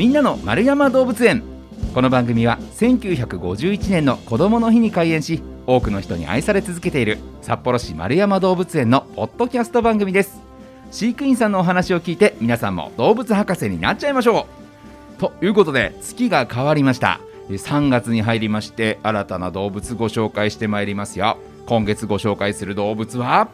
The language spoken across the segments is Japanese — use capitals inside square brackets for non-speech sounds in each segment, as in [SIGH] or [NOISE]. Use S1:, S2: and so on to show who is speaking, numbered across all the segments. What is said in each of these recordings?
S1: みんなの丸山動物園。この番組は1951年の子どもの日に開園し多くの人に愛され続けている札幌市丸山動物園のポッドキャスト番組です。飼育員さんのお話を聞いて皆さんも動物博士になっちゃいましょう。ということで月が変わりました。3月に入りまして新たな動物ご紹介してまいりますよ。今月ご紹介する動物は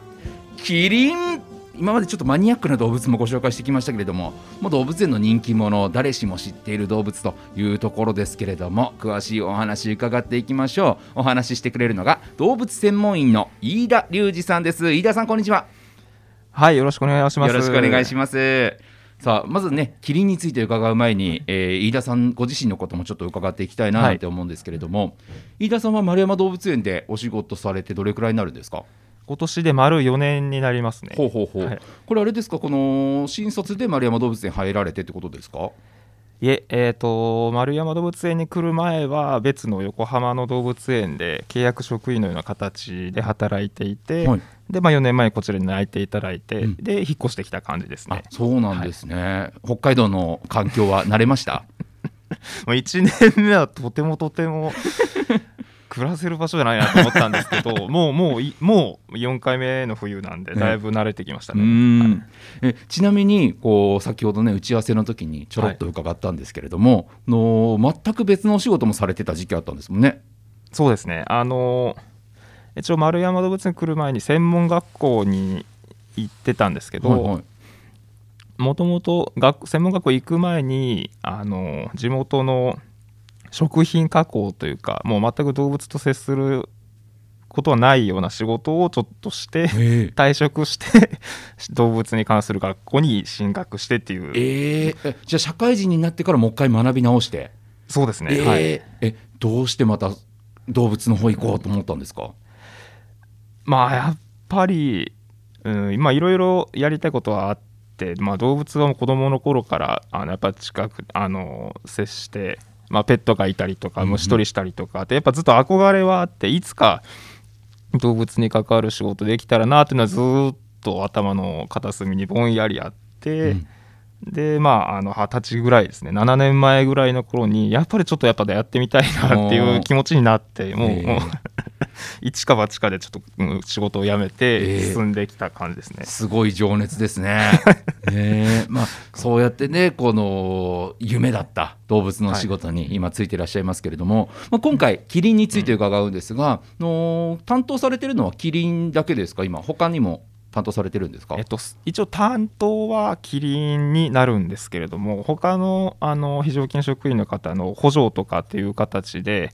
S1: キリン。今までちょっとマニアックな動物もご紹介してきましたけれどももう動物園の人気者誰しも知っている動物というところですけれども詳しいお話伺っていきましょう。お話ししてくれるのが動物専門員の飯田隆二さんです。飯田さんこんにちは。
S2: はいよろしくお願いします。
S1: よろしくお願いします。さあまずねキリンについて伺う前に、えー、飯田さんご自身のこともちょっと伺っていきたいななんて思うんですけれども、はい、飯田さんは丸山動物園でお仕事されてどれくらいになるんですか？
S2: 今年で丸4年になりますね。
S1: ほうほうほう、はい、これあれですか？この新卒で丸山動物園入られてってことですか？
S2: いえ、えーと、丸山動物園に来る前は別の横浜の動物園で契約職員のような形で働いていて、はい、でまあ、4年前こちらに内いていただいて、うん、で引っ越してきた感じですね。
S1: そうなんですね、はい、北海道の環境は慣れました？[LAUGHS]
S2: もう1年目はとてもとても暮らせる場所じゃないなと思ったんですけど [LAUGHS] もうもうもう4回目の冬なんでだいぶ慣れてきましたね。
S1: ねえちなみにこう先ほどね打ち合わせの時にちょろっと伺ったんですけれども、はい、の全く別のお仕事もされてた時期あったんですもんね。
S2: そうですね。あの一応丸山動物園来る前に専門学校に行ってたんですけど、もともと専門学校行く前にあの地元の食品加工というかもう全く動物と接することはないような仕事をちょっとして退職して [LAUGHS] 動物に関する学校に進学してっていう、
S1: えー、じゃあ社会人になってからもう一回学び直して。
S2: そうですね、
S1: えー、はい、えどうしてまた動物の方行こうと思ったんですか？
S2: まあやっぱり、うん、今いろいろやりたいことはあって、まあ、動物は子どもの頃からあのやっぱ近くあの接してまあ、ペットがいたりとか虫取りしたりとかってやっぱずっと憧れはあっていつか動物に関わる仕事できたらなっていうのはずっと頭の片隅にぼんやりあって、うん、でまああの二十歳ぐらいですね。7年前ぐらいの頃にやっぱりちょっとやっぱやってみたいなっていう気持ちになってもう。[LAUGHS] 一か八かでちょっと、うん、仕事を辞めて進んできた感じですね、えー、
S1: すごい情熱ですね。[LAUGHS] ねまあそうやってねこの夢だった動物の仕事に今ついていらっしゃいますけれども、はい、まあ、今回キリンについて伺うんですが、うん、の担当されてるのはキリンだけですか？今他にも担当されてるんですか、
S2: えっと、一応担当はキリンになるんですけれども他のあの非常勤職員の方の補助とかっていう形で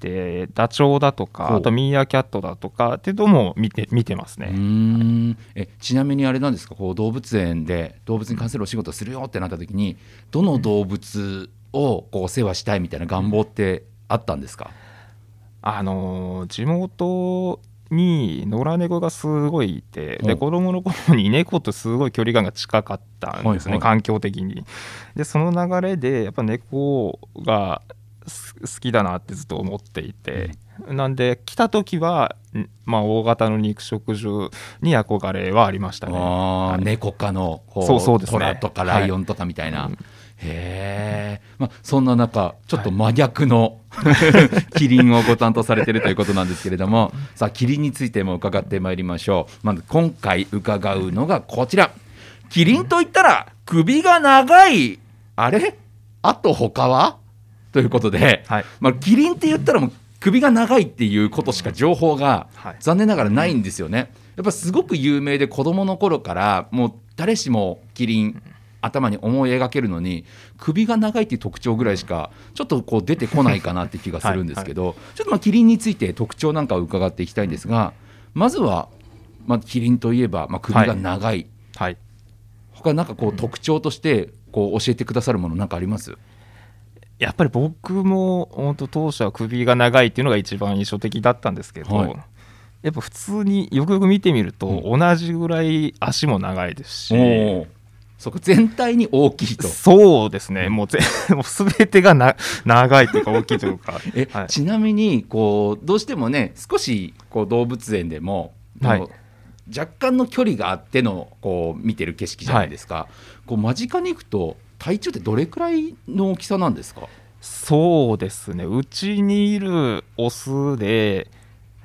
S2: でダチョウだとかあとミーアキャットだとかっていうのも見て見てますね。
S1: うん。えちなみにあれなんですか？こう動物園で動物に関するお仕事するよってなった時にどの動物をこうお世話したいみたいな願望ってあったんですか、
S2: あの地元に野良猫がすごいいてで子供の頃に猫とすごい距離感が近かったんですね、はいはい、環境的に。でその流れでやっぱ猫が好きだなってずっと思っていて、うん、なんで来た時は、まあ、大型の肉食獣に憧れはありましたね。
S1: はい、猫科の
S2: そうそうです、ね、
S1: 虎とかライオンとかみたいな。はい、へえ、まあ、そんな中ちょっと真逆の、はい、キリンをご担当されてるということなんですけれども。さあキリンについても伺ってまいりましょう。まず今回伺うのがこちら。キリンといったら首が長いあれ？あと他は？ということで、はい、まあ、キリンって言ったらもう首が長いっていうことしか情報が残念ながらないんですよね。やっぱすごく有名で子どもの頃からもう誰しもキリン頭に思い描けるのに首が長いっていう特徴ぐらいしかちょっとこう出てこないかなって気がするんですけどはい、ちょっとまあキリンについて特徴なんかを伺っていきたいんですがまずは、まあ、キリンといえば、まあ、首が長い、はい、他なんかこう特徴としてこう教えてくださるものなんかあります？
S2: やっぱり僕も本当当初は首が長いっていうのが一番印象的だったんですけど、はい、やっぱ普通によくよく見てみると同じぐらい足も長いですし、う
S1: ん、そこ全体に大きいと。
S2: そうですね。もうぜ [LAUGHS] もう全てがな長いというか大きいというか。[LAUGHS]
S1: え、はい、ちなみにこうどうしてもね少しこう動物園でも、はい、若干の距離があってのこう見てる景色じゃないですか、はい、こう間近に行くと体長ってどれくらいの大きさなんですか？
S2: そうですね。うちにいるオスで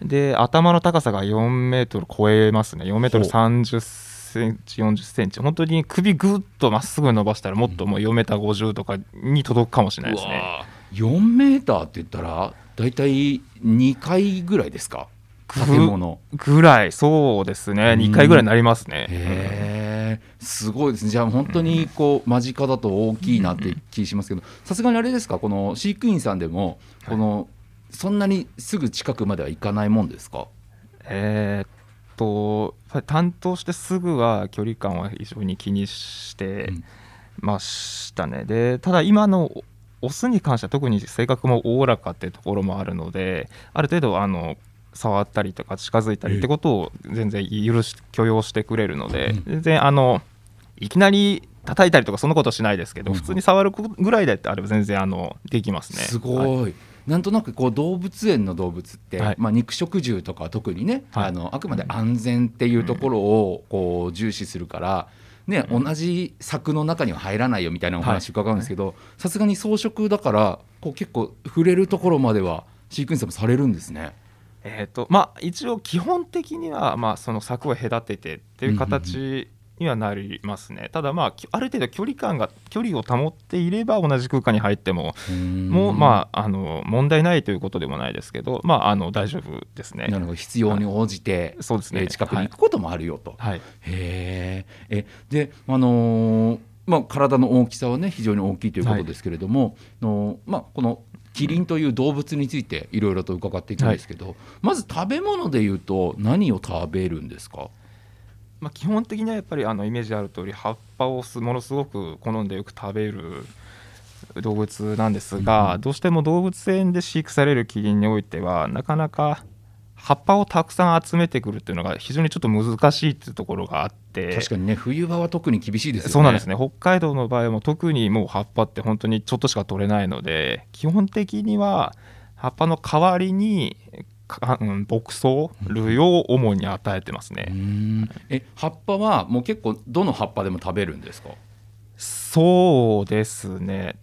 S2: で頭の高さが4メートル超えますね。4メートル30センチ40センチ。本当に首ぐっとまっすぐ伸ばしたらもっともう4メーター50とかに届くかもしれないですね。
S1: 4メーターって言ったら大体2階ぐらいですか？建物。
S2: ぐらい。そうですね。
S1: うん
S2: 2回ぐらいになりますね。
S1: へえすごいですね。じゃあ本当にこう間近だと大きいなって気しますけどさすがにあれですか？この飼育員さんでもこのそんなにすぐ近くまでは行かないもんですか？
S2: えーっと担当してすぐは距離感は非常に気にして
S1: うん
S2: ましたね。でただ今のオスに関しては特に性格もおおらかっていうところもあるのである程度あの触ったりとか近づいたりってことを全然許し許容してくれるので
S1: うん。
S2: 全然あのいきなり叩いたりとかそんなことしないですけど
S1: うん。
S2: 普通に触るぐらいであれば全然あのできますね。
S1: す
S2: はい
S1: ごい、なんとなくこう動物園の動物って、
S2: はい。
S1: まあ、肉食獣とかは特にね、
S2: はい。
S1: あのあくまで安全っていうところをこう重視するから、ね同じ柵の中には入らないよみたいなお話伺うんですけどさすがに草食だからこう結構触れるところまでは飼育員さんもされるんですね。
S2: えーとまあ、一応基本的には、まあ、その柵を隔ててっていう形にはなりますね、ただ、まあ、きある程度距離感が距離を保っていれば同じ空間に入ってももう、まあ、あの問題ないということでもないですけど、まあ、あの大丈夫ですね。
S1: なるほど。必要に応じて、
S2: そうですね。
S1: えー近くに行くこともあるよと。
S2: はい、
S1: へー。えであのーまあ、体の大きさはね非常に大きいということですけれども、のまあ、このキリンという動物についていろいろと伺っていくんですけど、まず食べ物でいうと何を食べるんですか？
S2: まあ、基本的にはやっぱりあのイメージある通り葉っぱをすものすごく好んでよく食べる動物なんですが、
S1: うん。
S2: どうしても動物園で飼育されるキリンにおいてはなかなか葉っぱをたくさん集めてくるっていうのが非常にちょっと難しいっていうところがあって。
S1: 確かにね冬場は特に厳しいですよね。
S2: そうなんですね。北海道の場合も特にもう葉っぱって本当にちょっとしか取れないので基本的には葉っぱの代わりにかうん牧草類を主に与えてますね。
S1: うーん。え葉っぱはもう結構どの葉っぱでも食べるんですか？
S2: そうですね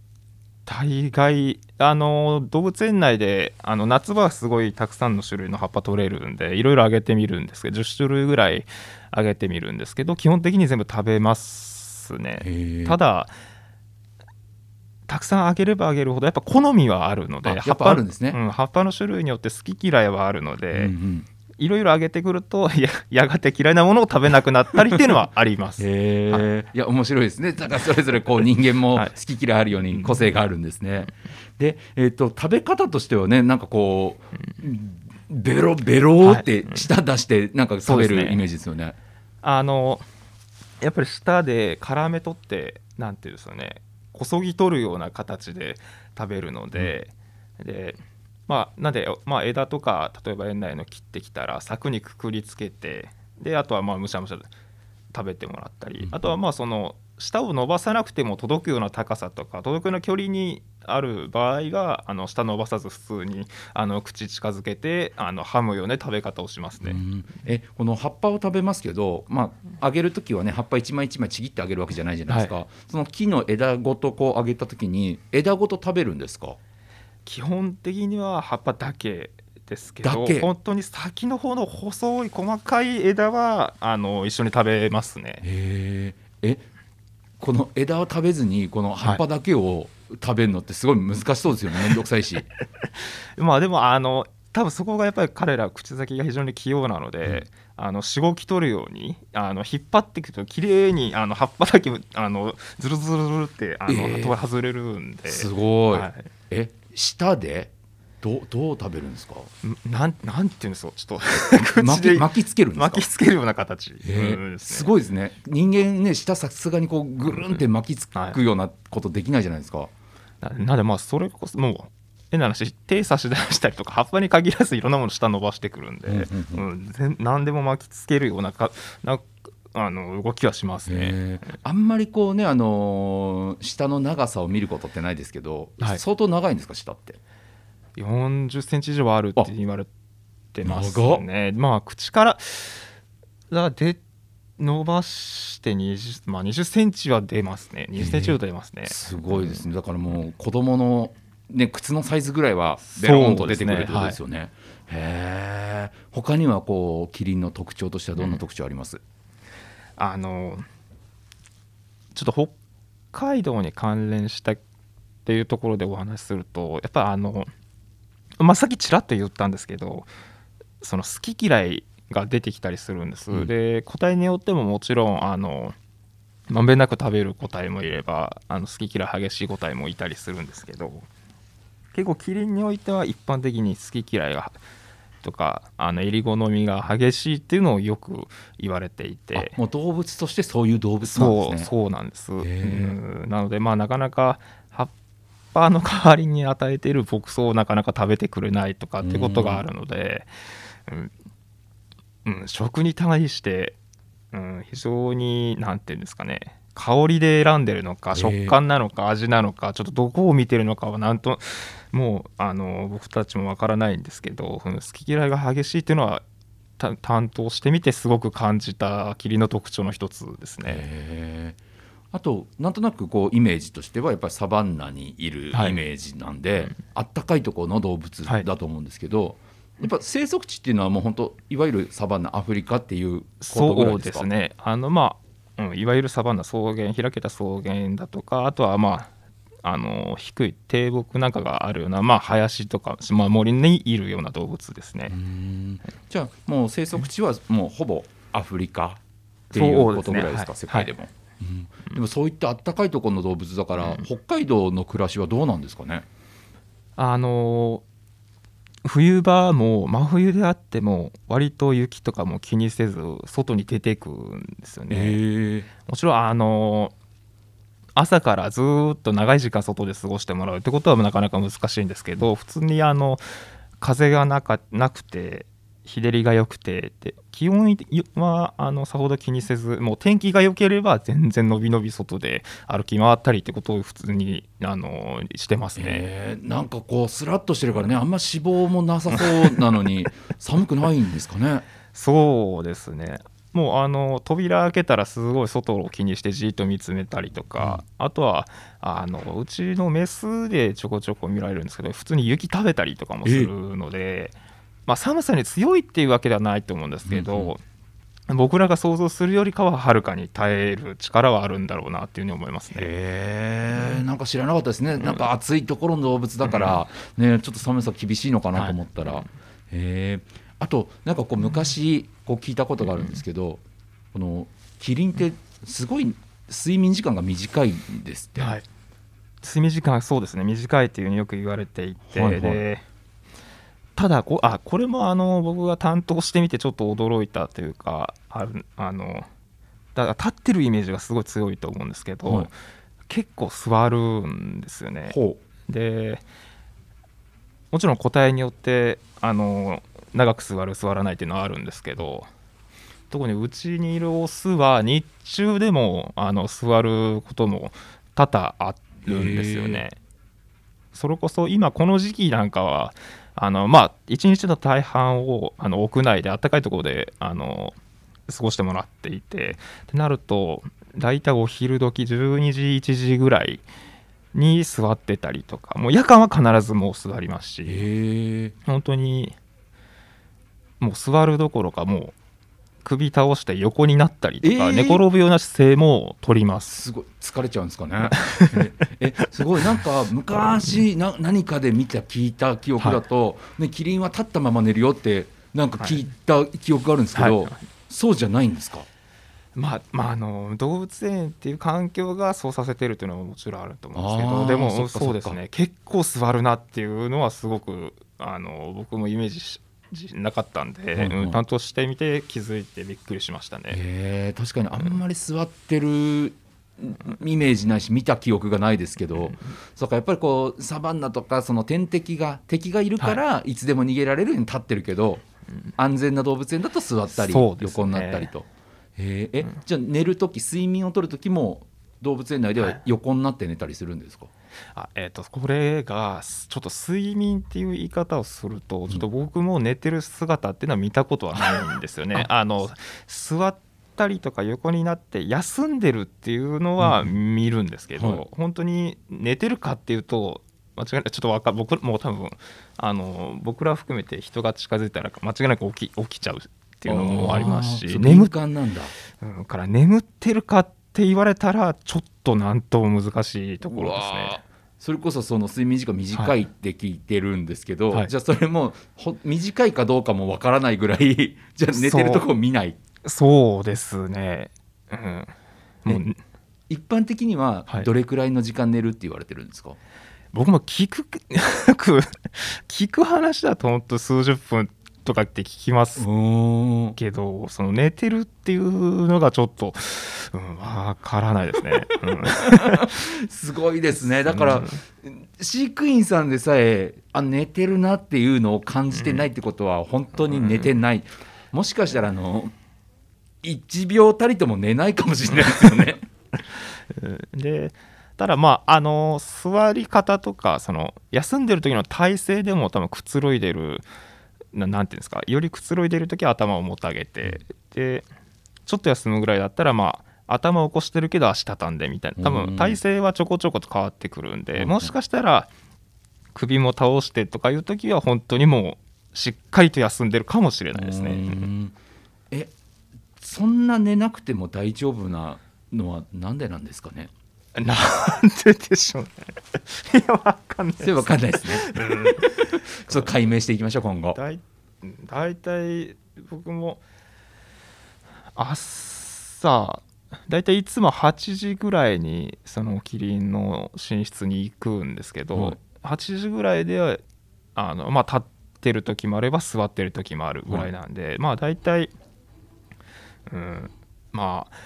S2: 大概あの動物園内であの夏場はすごいたくさんの種類の葉っぱ取れるんでいろいろあげてみるんですけど10種類ぐらいあげてみるんですけど基本的に全部食べますね。ただたくさんあげればあげるほどやっぱ好みはあるので
S1: あやっぱあるんですね。
S2: うん葉っぱの種類によって好き嫌いはあるので、
S1: うんうん
S2: いろいろあげてくると [LAUGHS] ややがて嫌いなものを食べなくなったりっていうのはあります。
S1: へえ、い、や面白いですね。だからそれぞれこう [LAUGHS] 人間も
S2: はい。
S1: 好き嫌いあるように個性があるんですね。で、えー、と食べ方としてはねなんかこうベロベロって舌出してなんか食べるイメージですよね。
S2: あのやっぱり舌で絡め取ってなんていうんですよねこそぎ取るような形で食べるので、でまあなんで、まあ、枝とか例えば園内の切ってきたら柵にくくりつけてであとはまあむしゃむしゃ食べてもらったり、
S1: うん。
S2: あとはまあその舌を伸ばさなくても届くような高さとか届くような距離にある場合があの舌伸ばさず普通にあの口近づけてあの噛むような食べ方をしますね。
S1: うん。えこの葉っぱを食べますけど、まあ、あげる時はね葉っぱ一枚一枚ちぎってあげるわけじゃないじゃないですか、
S2: は
S1: その木の枝ごとこうあげた時に枝ごと食べるんですか？
S2: 基本的には葉っぱだけですけど本当に先の方の細い細かい枝はあの一緒に食べますね。
S1: へええこの枝を食べずにこの葉っぱだけを食べるのってすごい難しそうですよね。[LAUGHS] 面倒くさいし。
S2: まあでもあの多分そこがやっぱり彼ら口先が非常に器用なので、あのしごき取るようにあの引っ張っていくと綺麗にあの葉っぱだけあのズルズルズルってあの、
S1: えー。
S2: 外れるんで。す
S1: ごい、
S2: はい。
S1: え舌で？どうどう食べるんですか？
S2: なんなんていうんですか？ちょっと。[LAUGHS]
S1: 巻き巻きつけるんですか？
S2: 巻きつけるような形、
S1: えー
S2: す
S1: ごいですね。人間ね舌さすがにこうぐるんって巻きつくようなことできないじゃないですか、
S2: ななんでまあそれこそもう変な話手差し出したりとか葉っぱに限らずいろんなもの下伸ばしてくるんで、
S1: うん
S2: うん全何でも巻きつけるようなかなあの動きはしますね。
S1: えー。あんまりこうね、あのー舌の長さを見ることってないですけど、
S2: はい。
S1: 相当長いんですか舌って
S2: ？40センチ以上あるって言われてますね。まあ口からだ伸ばして20、まあ、20センチは出ますね。20センチは出ますね、
S1: すごいですね。だからもう子供のね靴のサイズぐらいはベロンと出てくるってことですよね。へえ他にはこうキリンの特徴としてはどんな特徴あります、
S2: あのちょっと北海道に関連したっていうところでお話しするとやっぱあの、まあ、さっきちらっと言ったんですけどその好き嫌いが出てきたりするんです、
S1: うん。
S2: で個体によってももちろんあのまんべんなく食べる個体もいればあの好き嫌い激しい個体もいたりするんですけど結構キリンにおいては一般的に好き嫌いがとかあの襟好みが激しいっていうのをよく言われていて。
S1: あもう動物としてそういう動物なんですね。
S2: そうなんです、うん。なのでまあなかなか葉っぱの代わりに与えている牧草をなかなか食べてくれないとかってことがあるので、うん。うん。食に対して、うん、非常に何て言うんですかね。香りで選んでるのか食感なのか味なのかちょっとどこを見てるのかはなんともうあの僕たちもわからないんですけどうん好き嫌いが激しいっていうのはた担当してみてすごく感じた霧の特徴の一つですね。
S1: あとなんとなくこうイメージとしてはやっぱりサバンナにいるイ
S2: はい。
S1: メージなんで、あったかいところの動物
S2: はい
S1: だと思うんですけど、やっぱ生息地っていうのはもう本当いわゆるサバンナアフリカっていう
S2: そ
S1: いうですか？
S2: ですね。あのまあ、うん、いわゆるサバンナ草原開けた草原だとかあとはまああの低い低木なんかがあるような、まあ、林とか、まあ、森にいるような動物ですね。
S1: じゃあもう生息地はもうほぼアフリカっていうことぐらいですか？
S2: ね。
S1: 世界でも、うん。でもそういったあったかいところの動物だから、北海道の暮らしはどうなんですかね？
S2: あの冬場も真冬であっても割と雪とかも気にせず外に出てくんですよね。もちろんあの朝からずーっと長い時間外で過ごしてもらうってことはなかなか難しいんですけど普通にあの風がなかなくて日照りが良くてで気温はあのさほど気にせずもう天気が良ければ全然のびのび外で歩き回ったりってことを普通にあのしてますね。
S1: へーなんかこうスラッとしてるからねあんま脂肪もなさそうなのに [LAUGHS] 寒くないんですかね？
S2: そうですねもうあの扉開けたらすごい外を気にしてじーっと見つめたりとか、あとはあのうちのメスでちょこちょこ見られるんですけど普通に雪食べたりとかもするので、まあ、寒さに強いっていうわけではないと思うんですけど、僕らが想像するよりかははるかに耐える力はあるんだろうなっていうふうに思いますね。
S1: へえ。ん。か知らなかったですね。なんか暑いところの動物だから、ね、ちょっと寒さ厳しいのかなと思ったら、へえあとなんかこう昔こう聞いたことがあるんですけど、このキリンってすごい睡眠時間が短いんですって、
S2: はい、睡眠時間そうですね。短いっていうふうによく言われていて、
S1: はいはい。
S2: でただこあこれもあの僕が担当してみてちょっと驚いたというかあるあのだから立ってるイメージがすごい強いと思うんですけど、
S1: はい。
S2: 結構座るんですよね。
S1: ほ
S2: でもちろん個体によってあの長く座る座らないっていうのはあるんですけど特にうちにいるオスは日中でもあの座ることも多々あるんですよね。それこそ今この時期なんかはあのまあ一日の大半をあの屋内で暖かいところであの過ごしてもらっていてってなると大体お昼時12時1時ぐらいに座ってたりとかもう夜間は必ずもう座ります
S1: う
S2: し本当にもう座るどころかもう首倒して横になったりとか、
S1: えー。
S2: 寝転ぶような姿勢も取ります。
S1: すごい疲れちゃうんですかね。ええすごいなんか昔 [LAUGHS] な何かで見た聞いた記憶だと、ね、キリンは立ったまま寝るよってなんか聞いた記憶があるんですけど、
S2: はい。
S1: そうじゃないんですか？
S2: まあまあ、あの動物園っていう環境がそうさせてるっていうのはもちろんあると思うんですけどでも
S1: そ
S2: うですね。結構座るなっていうのはすごくあの僕もイメージしなかったんで、
S1: はいはい。
S2: うん担当してみて気づいてびっくりしましたね。
S1: 確かにあんまり座ってるイメージないし見た記憶がないですけど、そうかやっぱりこうサバンナとかその天敵が敵がいるからい。つでも逃げられるように立ってるけど、安全な動物園だと座ったり、
S2: ね。
S1: 横になったりと。へええじゃあ寝る時睡眠をとる時も動物園内では横になって寝たりするんですか、
S2: あえー、とこれがちょっと睡眠っていう言い方をするとちょっと僕も寝てる姿っていうのは見たことはないんですよね。あの座っったりとか横になって休んでるっていうのは見るんですけど、
S1: はい。
S2: 本当に寝てるかっていうと間違いない。ちょっとわか僕もう多分あの僕ら含めて人が近づいたら間違いなく起き起きちゃうっていうのもありますし眠
S1: 感なんだ。
S2: うんから眠ってるかって言われたらちょっとなんとも難しいところですね。
S1: ー。それこそその睡眠時間短いって聞いてるんですけど、
S2: はい。
S1: じゃあそれもほ短いかどうかもわからないぐらい [LAUGHS] じゃあ寝てるとこ見ない？
S2: そうですね。うん、もう
S1: 一般的には
S2: はい。
S1: どれくらいの時間寝るって言われてるんですか、
S2: 僕も聞く [LAUGHS] 聞く話だと本当数十分とかって聞きます
S1: お
S2: けどその寝てるっていうのがちょっと、うん、わからないですね。[LAUGHS] うん。
S1: すごいですね。だから、飼育員さんでさえあ寝てるなっていうのを感じてないってことは本当に寝てない、もしかしたらあの1秒たりとも寝ないかもしれないですよね。
S2: う [LAUGHS] んでただまああの座り方とかその休んでる時の体勢でも多分くつろいでるななんていうんですかよりくつろいでる時は頭をもたげてでちょっと休むぐらいだったらまあ頭を起こしてるけど足畳んでみたいな。多
S1: うん。
S2: 分体勢はちょこちょこと変わってくるんで
S1: うん
S2: もしかしたら首も倒してとかいう時は本当にもうしっかりと休んでるかもしれないです
S1: う
S2: ね。
S1: ん。えそんな寝なくても大丈夫なのはなんでなんですかね？[LAUGHS]
S2: なんででしょうね。いやわかんない
S1: それわかんないですね。ちょっと解明していきましょう今後。
S2: だい大体僕も朝大体いつも8時ぐらいにそのキリンの寝室に行くんですけど、
S1: はい
S2: 8時ぐらいであの、まあ、立ってる時もあれば座ってる時もあるぐらいなんで、まあ大体、うん、まあ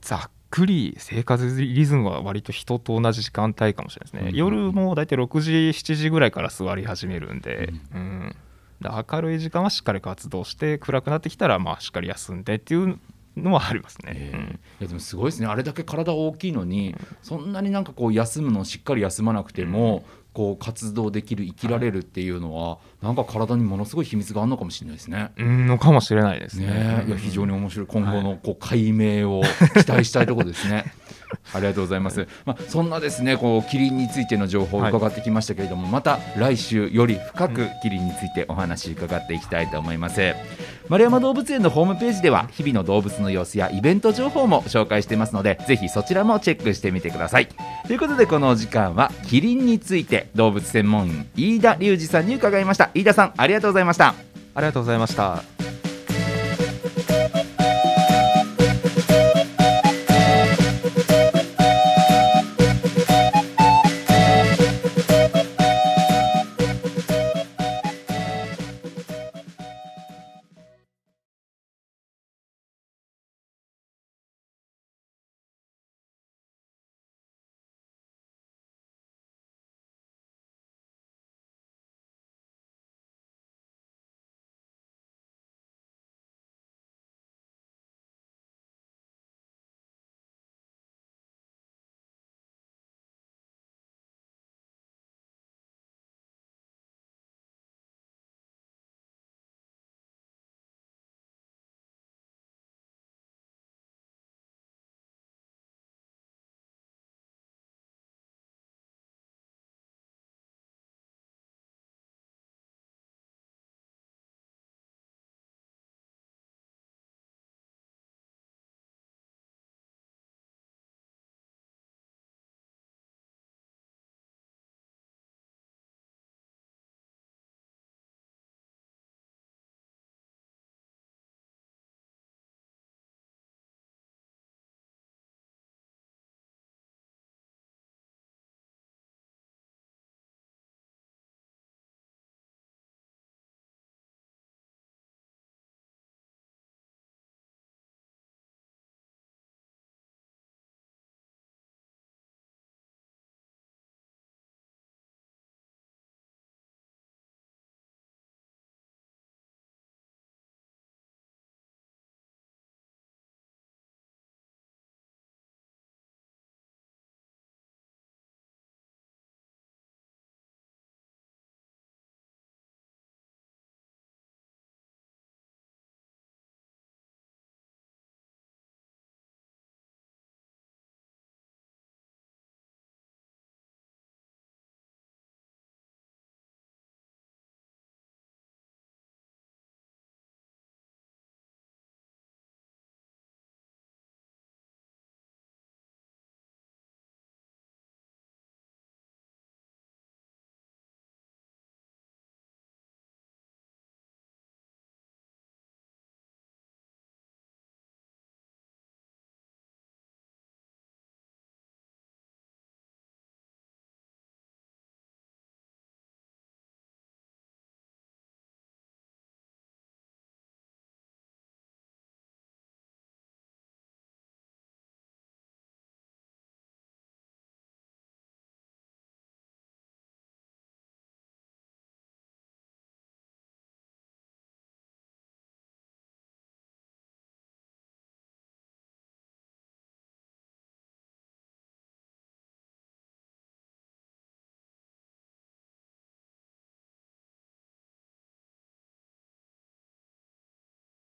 S2: ざっくり生活リズムは割と人と同じ時間帯かもしれないですね、
S1: うん。
S2: 夜も大体6時7時ぐらいから座り始めるんで、うん。だから明るい時間はしっかり活動して暗くなってきたらまあしっかり休んでっていうのはありますね、
S1: えー
S2: うん。
S1: いやでもすごいですね。あれだけ体大きいのにそんなになんかこう休むのをしっかり休まなくても、こう活動できる生きられるっていうのは、なんか体にものすごい秘密があるのかもしれないですね。
S2: うんのかもしれないですね
S1: ねえいや非常に面白い今後のこう解明を期待したいところですね。[LAUGHS] [LAUGHS] ありがとうございます。まあ、そんなですね、こうキリンについての情報を伺ってきましたけれども、また来週より深くキリンについてお話伺っていきたいと思います。丸山動物園のホームページでは日々の動物の様子やイベント情報も紹介していますので、ぜひそちらもチェックしてみてください。ということでこのお時間はキリンについて動物専門員飯田隆二さんに伺いました。飯田さんありがとうございました。
S2: ありがとうございました